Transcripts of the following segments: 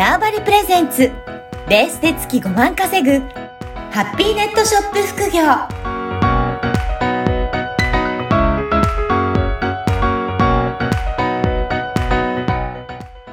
ターバリプレゼンツベースで月5万稼ぐハッピーネットショップ副業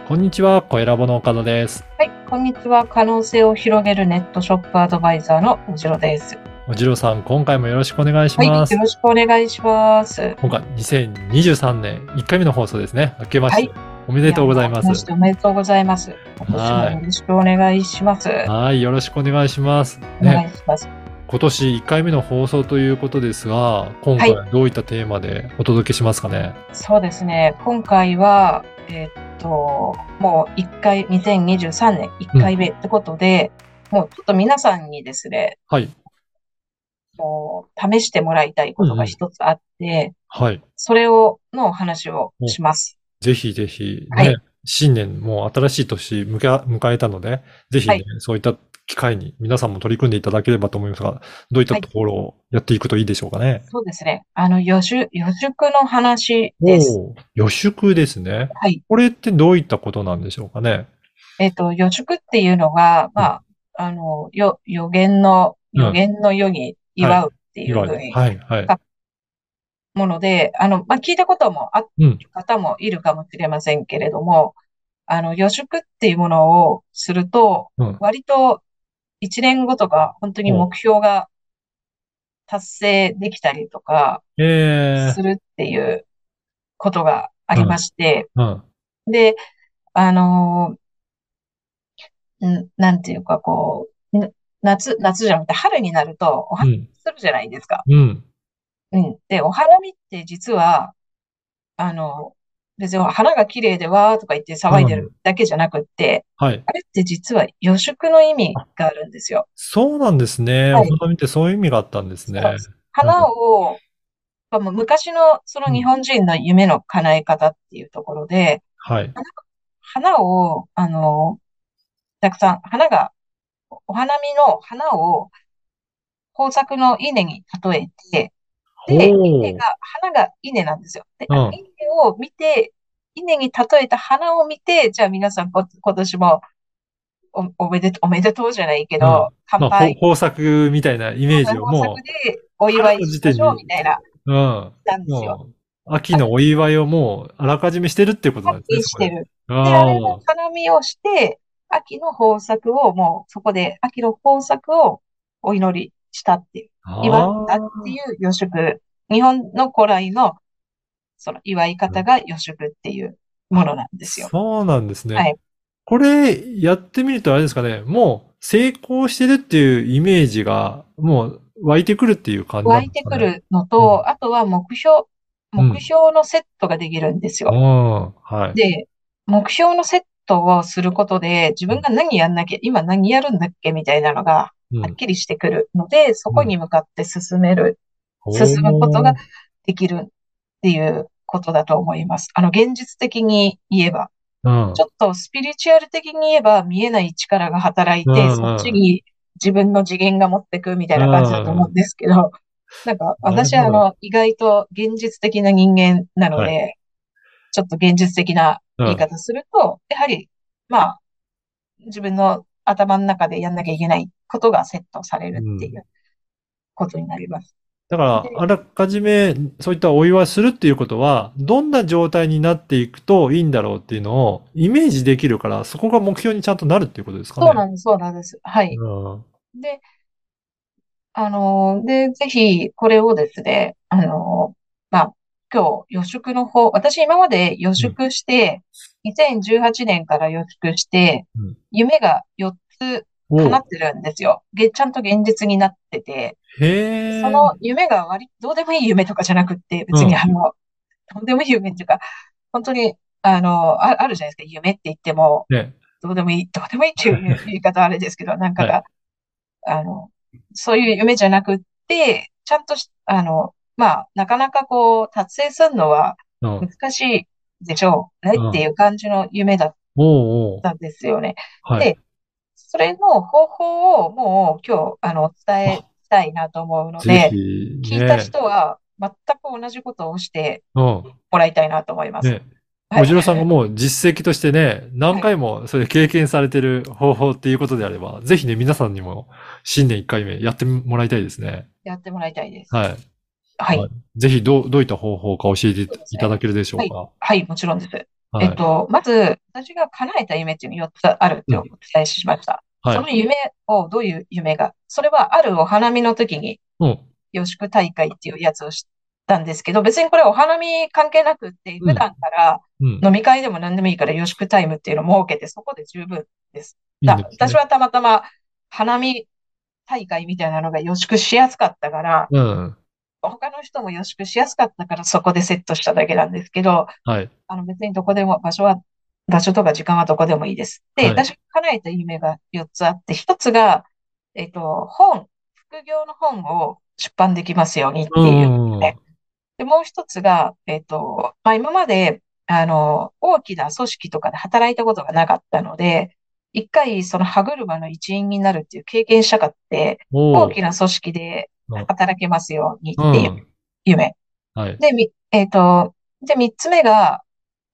こんにちは、小ラボの岡田です。はい、こんにちは。可能性を広げるネットショップアドバイザーのおじろです。おじろさん、今回もよろしくお願いしはい、ます。よろしくお願いします。今回、2023年1回目の放送ですね。明けまして、はいおめでとうございまやす。おめでとうございます。今年もよろしくお願いします。はい、よろしくお願いします。お願ね、いします。今年1回目の放送ということですが、今回どういったテーマでお届けしますかね？そうですね。今回は、えーっと、もう1回、2023年1回目ってことで、もうちょっと皆さんにですね、はい、もう試してもらいたいことが一つあって、はい。それを、のお話をします。ぜひぜひ、ね、はい新年もう新しい年迎え迎えたので、ぜひね、はいそういった機会に皆さんも取り組んでいただければと思いますが、どういったところをやっていくといいでしょうかね。そうですね。あの、予習、予宿の話です。予宿ですね。はい。これってどういったことなんでしょうかね。えっと、予祝っていうのが、まあ、あの、よ、予言の、うん予言の世に祝うっていう。ふうにはい、はい。もので、あの、まあ、聞いたこともあうんる方もいるかもしれませんけれども、あの、予祝っていうものをすると、うん。割と一年後とか、本当に目標が達成できたりとか、えするっていうことがありまして、ー、うん。で、あのなんていうか、こう、ん夏、夏じゃなくて春になるとお花見うん。するじゃないですか。うん。うん。で、お花見って実は、あの、別に花が綺麗でわーとか言って騒いでるだけじゃなくって、はい。あれって実は予祝の意味があるんですよ。そうなんですね。はいお花見ってそういう意味があったんですね。そう花を、まあもう昔のその日本人の夢の叶え方っていうところで、はい。花を、あの、たくさん、花が、お花見の花を豊作の稲に例えて、で、稲が、花が稲なんですよ。で、うん稲を見て、稲に例えた花を見て、じゃあ皆さんこ今年もお、おめでとう、おめでとうじゃないけど、まあ、乾杯。ほ豊作みたいなイメージをも豊作でお祝いしましょうみたいな、う、うん。なんですよ。秋のお祝いをもう、あらかじめしてるっていうことなんですね。してる。そで。あれのあ花見をして、秋の豊作をもうそこで、秋の豊作をお祈りしたっていう、あ。祝ったっていう予祝。日本の古来のその祝い方が予祝っていうものなんですよ。そうなんですね。はいこれ、やってみるとあれですかね、もう成功してるっていうイメージが、もう湧いてくるっていう感じな湧いて。くるのと、あとは目標、うん目標のセットができるんですよ。うん。はい。で、目標のセットをすることで、自分が何やんなきゃ、今何やるんだっけみたいなのが、うんはっきりしてくるので、そこに向かって進める、進むことができるっていうことだと思います。あの、現実的に言えば、うん。ちょっとスピリチュアル的に言えば見えない力が働いて、うん。うんそっちに自分の次元が持ってくみたいな感じだと思うんですけど、なんか私はあの、意外と現実的な人間なのはで、ちょっと現実的な言い方すると、やはり、まあ、自分の頭の中でやんなきゃいけないことがセットされるっていうことになります。だから、あらかじめそういったお祝いするっていうことは、どんな状態になっていくといいんだろうっていうのをイメージできるから、そこが目標にちゃんとなるっていうことですかね？そうなんです、そうなんです。はい。うんで、あの、で、ぜひ、これをですね、あの、まあ、今日、予祝の方、私今まで予祝して、2018年から予祝してうん、夢が4つお叶ってるんですよ。げちゃんと現実になってて。その夢が割、どうでもいい夢とかじゃなくって、別うんにあの、どうでもいい夢っていうか、本当に、あの、あ、あるじゃないですか、夢って言っても、ね。どうでもいい、どうでもいいっていう 言い方はあれですけど、なんかが、あの、そういう夢じゃなくって、ちゃんとし、あの、まあ、なかなかこう、達成するのはうん。難しいでしょうねうんっていう感じの夢だったんですよね。はい。でそれの方法をもう今日、あの、お伝えしたいなと思うのぜで、ひ、聞いたね。人は全く同じことをしてうん。もらいたいなと思います。ね。はいおじろさんがもう実績としてね、何回もそれ経験されてる方法っていうことであれば、ぜひね、皆さんにも新年1回目やってもらいたいですね。やってもらいたいです。はい。はい。はいぜひどう、どういった方法か教えていただけるでしょうか？はい、もちろんです。はい。えっと、まず、私が叶えた夢っていうの4つあるってお伝えしました。はい。その夢を、どういう夢が、それはあるお花見の時に、うん。予宿大会っていうやつをしたんですけど、別にこれお花見関係なくって、普段からうん。飲み会でも何でもいいから予宿タイムっていうのを設けて、そこで十分です。だね私はたまたま花見大会みたいなのが予宿しやすかったから、うん。他の人も予宿しやすかったからそこでセットしただけなんですけど、はい。あの別にどこでも、場所は、場所とか時間はどこでもいいです。で、はい私が叶えた夢が4つあって、1つが、えっと、本、副業の本を出版できますようにっていううん。ねで、もう一つが、えっと、まあ、今まで、あの、大きな組織とかで働いたことがなかったので、一回その歯車の一員になるっていう経験したかって、大きな組織でうん働けますようにう。っていうん夢。はい。で、み、えっと、で、三つ目が、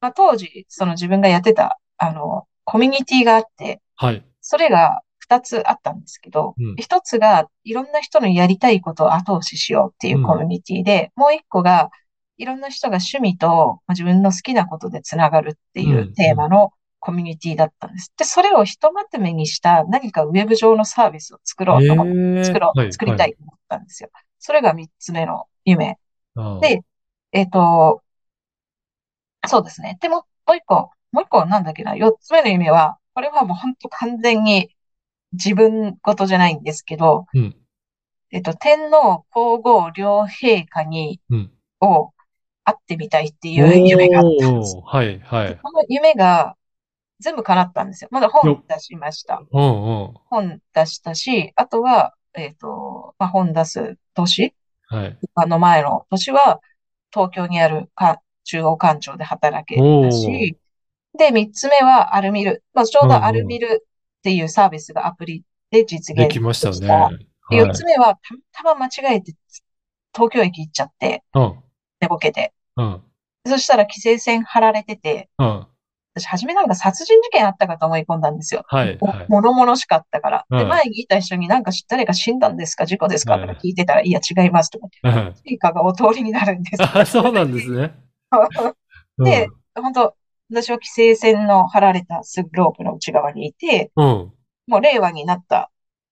まあ、当時、その自分がやってた、あの、コミュニティがあって、はい。それが二つあったんですけどうん、一つがいろんな人のやりたいことを後押ししようっていうコミュニティで、もう一個がいろんな人が趣味とまあ自分の好きなことでつながるっていうんうテーマのコミュニティだったんです。で、それをひとまとめにした何かウェブ上のサービスを作ろうと思って、えー作ろう、はい作りたいと思ったんですよ。それが三つ目の夢。でえっと、そうですね。でも、もう一個、もう一個なんだっけな、四つ目の夢は、これはもう本当完全に自分事じゃないんですけど、うん。えっと、天皇皇后両陛下に、うん。を会ってみたいっていう夢があったんです。はい、はい。この夢が全部叶ったんですよ。まだ本出しました。うん、うん。本出したし、あとは、えっと、まあ、本出す年はい。あの前の年は、東京にあるか中央官庁で働けたし、で、三つ目はアルミル。まあ、ちょうどアルミルっていうサービスがアプリで実現できましたでね。で四つ目は、たたま間違えて東京駅行っちゃって、はい。寝ぼけて。うん。うん。そしたら規制線張られてて、うん。私初めなんか殺人事件あったかと思い込んだんですよ。はい、もはい。物々しかったから。で、うん前にいた人になんか知誰か死んだんですか事故ですかとかうん聞いてたら、いや違いますとか言って。うんスピーカーがお通りになるんですよ。あ、そうなんですね。で、本当私は規制線の張られたすぐロープの内側にいて、うん、うん。もう令和になった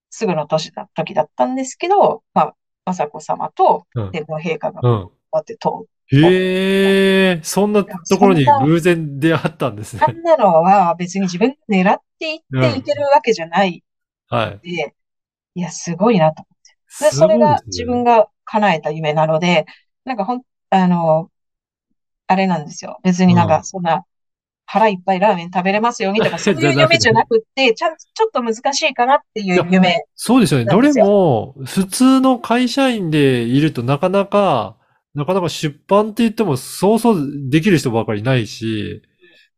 すぐの年だ、時だったんですけど、まあ、雅子様とうん天皇陛下がうん。こうやって通る。へえ、そんなところに偶然出会ったんですねあ。んなのは別に自分で狙っていっていけるわけじゃないはい。んで、いや、すごいなと。で、すごいそれが自分が叶えた夢なので、なんかほん、あの、あれなんですよ。別になんうんかそんな腹いっぱいラーメン食べれますようにとか、そういう夢じゃなくって、ちゃんとちょっと難しいかなっていう夢。そうですよね。どれも、普通の会社員でいるとなかなか、なかなか出版って言ってもそうそうできる人ばかりいないし、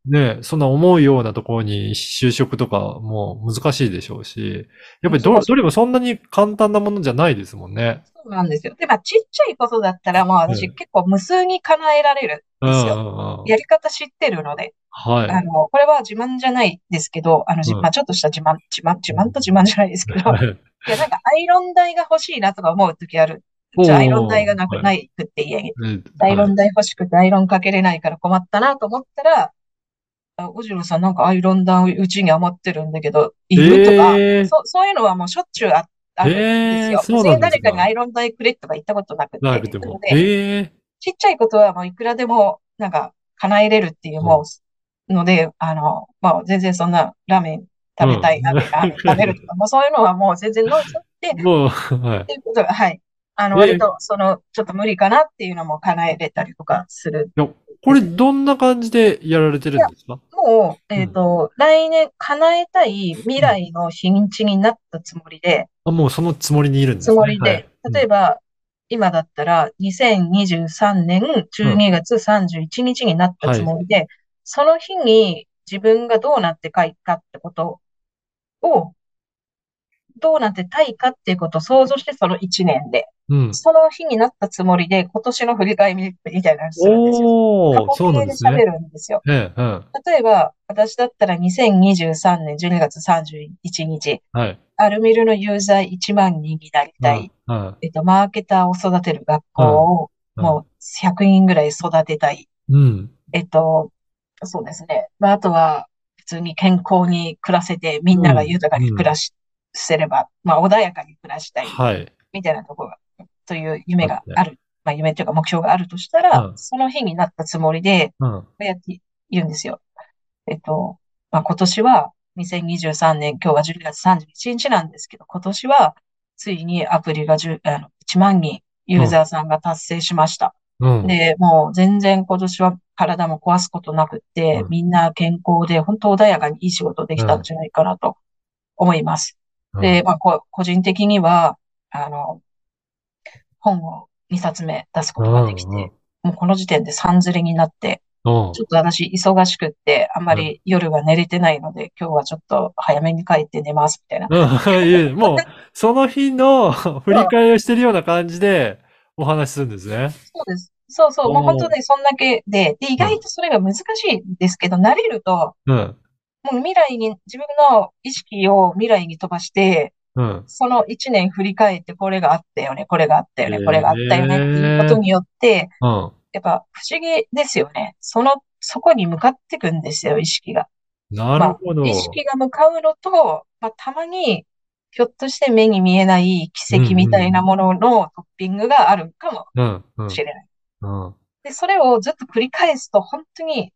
ね、そんな思うようなところに就職とかも難しいでしょうし、やっぱりどどれもそんなに簡単なものじゃないですもんね。そうなんですよ。で、まあ、ちっちゃいことだったら、もう私うん結構無数に叶えられるんですよ。やり方知ってるので。はい。あの、これは自慢じゃないですけど、あの、じうんまあ、ちょっとした自慢、自慢、自慢と自慢じゃないですけど、いや、なんかアイロン台が欲しいなとか思うときある。じゃあアイロン台がなく、はいないくって家に。うんアイロン台欲しくてアイロンかけれないから困ったなと思ったら、あ、おじろさんなんかアイロン台うちに余ってるんだけど、いるとか、えーそ、そういうのはもうしょっちゅうあ、あるんですよ。えー誰かにアイロン台くれとか言ったことなくて。なくても。ええちっちゃいことはもういくらでも、なんか、叶えれるっていう、もう、ので、あの、まあ、全然そんな、ラーメン食べたい、うんラーメンあの食べるとか、もうそういうのはもう全然ノイズって、もう、はいっ。ていうことが、はい。あの、え割と、その、ちょっと無理かなっていうのも叶えれたりとかする。これどんな感じでやられてるんですか？もう、えっと、来年叶えたい未来の日にちになったつもりで、あ、もうそのつもりにいるんですつね。もりで、例えば、今だったら、2023年12月31日になったつもりで、その日に自分がどうなって書いたってことを、どうなってたいかっていうことを想像して、その1年で。うん。その日になったつもりで、今年の振り返りみたいなのをするんですよ。過去形で喋なんですね。るんですよ。例えば、私だったら2023年12月31日、はい。アルミルのユーザー1万人になりたい。うん。うんえっと、マーケターを育てる学校をうんもう100人ぐらい育てたい。うん。えっと、そうですね。まあ、あとは、普通に健康に暮らせて、みんなが豊かに暮らし、せれば、まあ、穏やかに暮らしたい。はい。みたいなところが、という夢がある。まあ、夢というか目標があるとしたら、うんその日になったつもりで、うん。こうやって言うんですよ。えっと、まあ、今年は、2023年、今日は12月31日なんですけど、今年は、ついにアプリが10あの1万人、ユーザーさんが達成しました。うん。で、もう全然今年は体も壊すことなくって、うんみんな健康で、本当穏やかにいい仕事できたんじゃないかなと思います。で、まあ、こ個人的には、あの、本を2冊目出すことができて、うんうんもうこの時点で3ずれになって、うんちょっと私忙しくって、あんまり夜は寝れてないので、今日はちょっと早めに帰って寝ます、みたいな。うん。いえ、もう、その日の 振り返りをしてるような感じでお話しするんですね。そうです。そうそう。もう本当にそんだけで、で、意外とそれが難しいんですけど、慣れると、うん。もう未来に、自分の意識を未来に飛ばして、うん。その一年振り返って、これがあったよね、これがあったよね、これがあったよねっていうことによって、うん。やっぱ不思議ですよね。その、そこに向かっていくんですよ、意識が。なるほど。意識が向かうのと、まあ、たまに、ひょっとして目に見えない奇跡みたいなもののトッピングがあるかも。しれない。うん。で、それをずっと繰り返すと、本当に、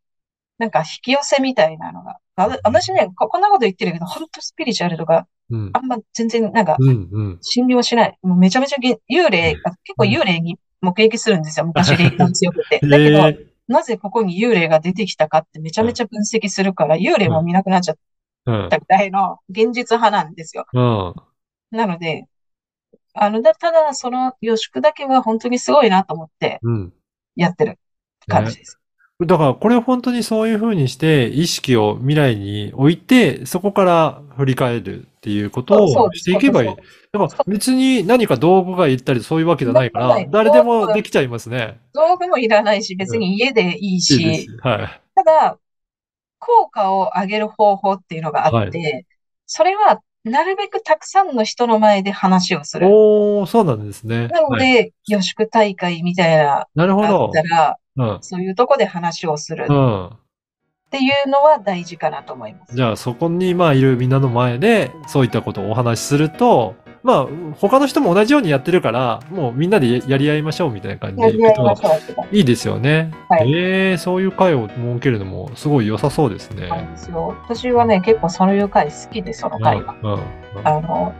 なんか引き寄せみたいなのが。あ私ね、ここんなこと言ってるけど、本当スピリチュアルとか、うんあ。んま全然なんか。信用しない。もうめちゃめちゃげ幽霊、あ結構幽霊に目撃するんですよ。昔霊感強くて。だけど、えなぜここに幽霊が出てきたかってめちゃめちゃ分析するから、幽霊も見なくなっちゃっうん。たぐらいの現実派なんですよ。うん。なので、あの、だ、ただ、その予祝だけは本当にすごいなと思ってうん。やってる感じです。だから、これ本当にそういう風にして、意識を未来に置いて、そこから振り返るっていうことをしていけばいい。だから別に何か道具が言ったりそういうわけじゃないから、誰でもできちゃいますね。道具もいらないし、別に家でいいいいでし、す。はい。ただ、効果を上げる方法っていうのがあって、それは、なるべくたくさんの人の前で話をする。おー、そうなんですね。なのはい、で、予祝大会みたいな、あなるほどっ。たら、うん。そういうとこで話をするっうん。ていうのは大事かなと思います。じゃあそこにまあいるみんなの前でそういったことをお話しすると、まあ他の人も同じようにやってるから、もうみんなでやり合いましょうみたいな感じでいくといいですよね。はいええそういう会を設けるのもすごい良さそうですね。すよ。私はね、結構そういう会好きで、その会が。うんうんあの、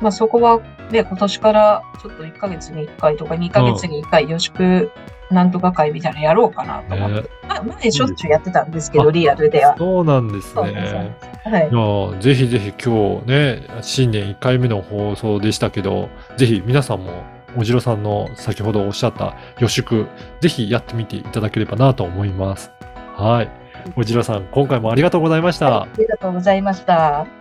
まあ、そこはね、今年からちょっと1ヶ月に1回とか2ヶ月に1回予祝なんとか会みたいなのやろうかなと思って。ねまあ、前しょっちゅうやってたんですけど、あリアルでは。そうなんですね。はい。ぜひぜひ今日ね、新年1回目の放送でしたけど、ぜひ皆さんも、おじろさんの先ほどおっしゃった予祝、ぜひやってみていただければなと思います。はい。おじろさん、今回もありがとうございました。ありがとうございました。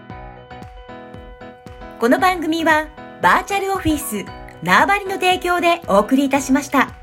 この番組はバーチャルオフィス縄張りの提供でお送りいたしました。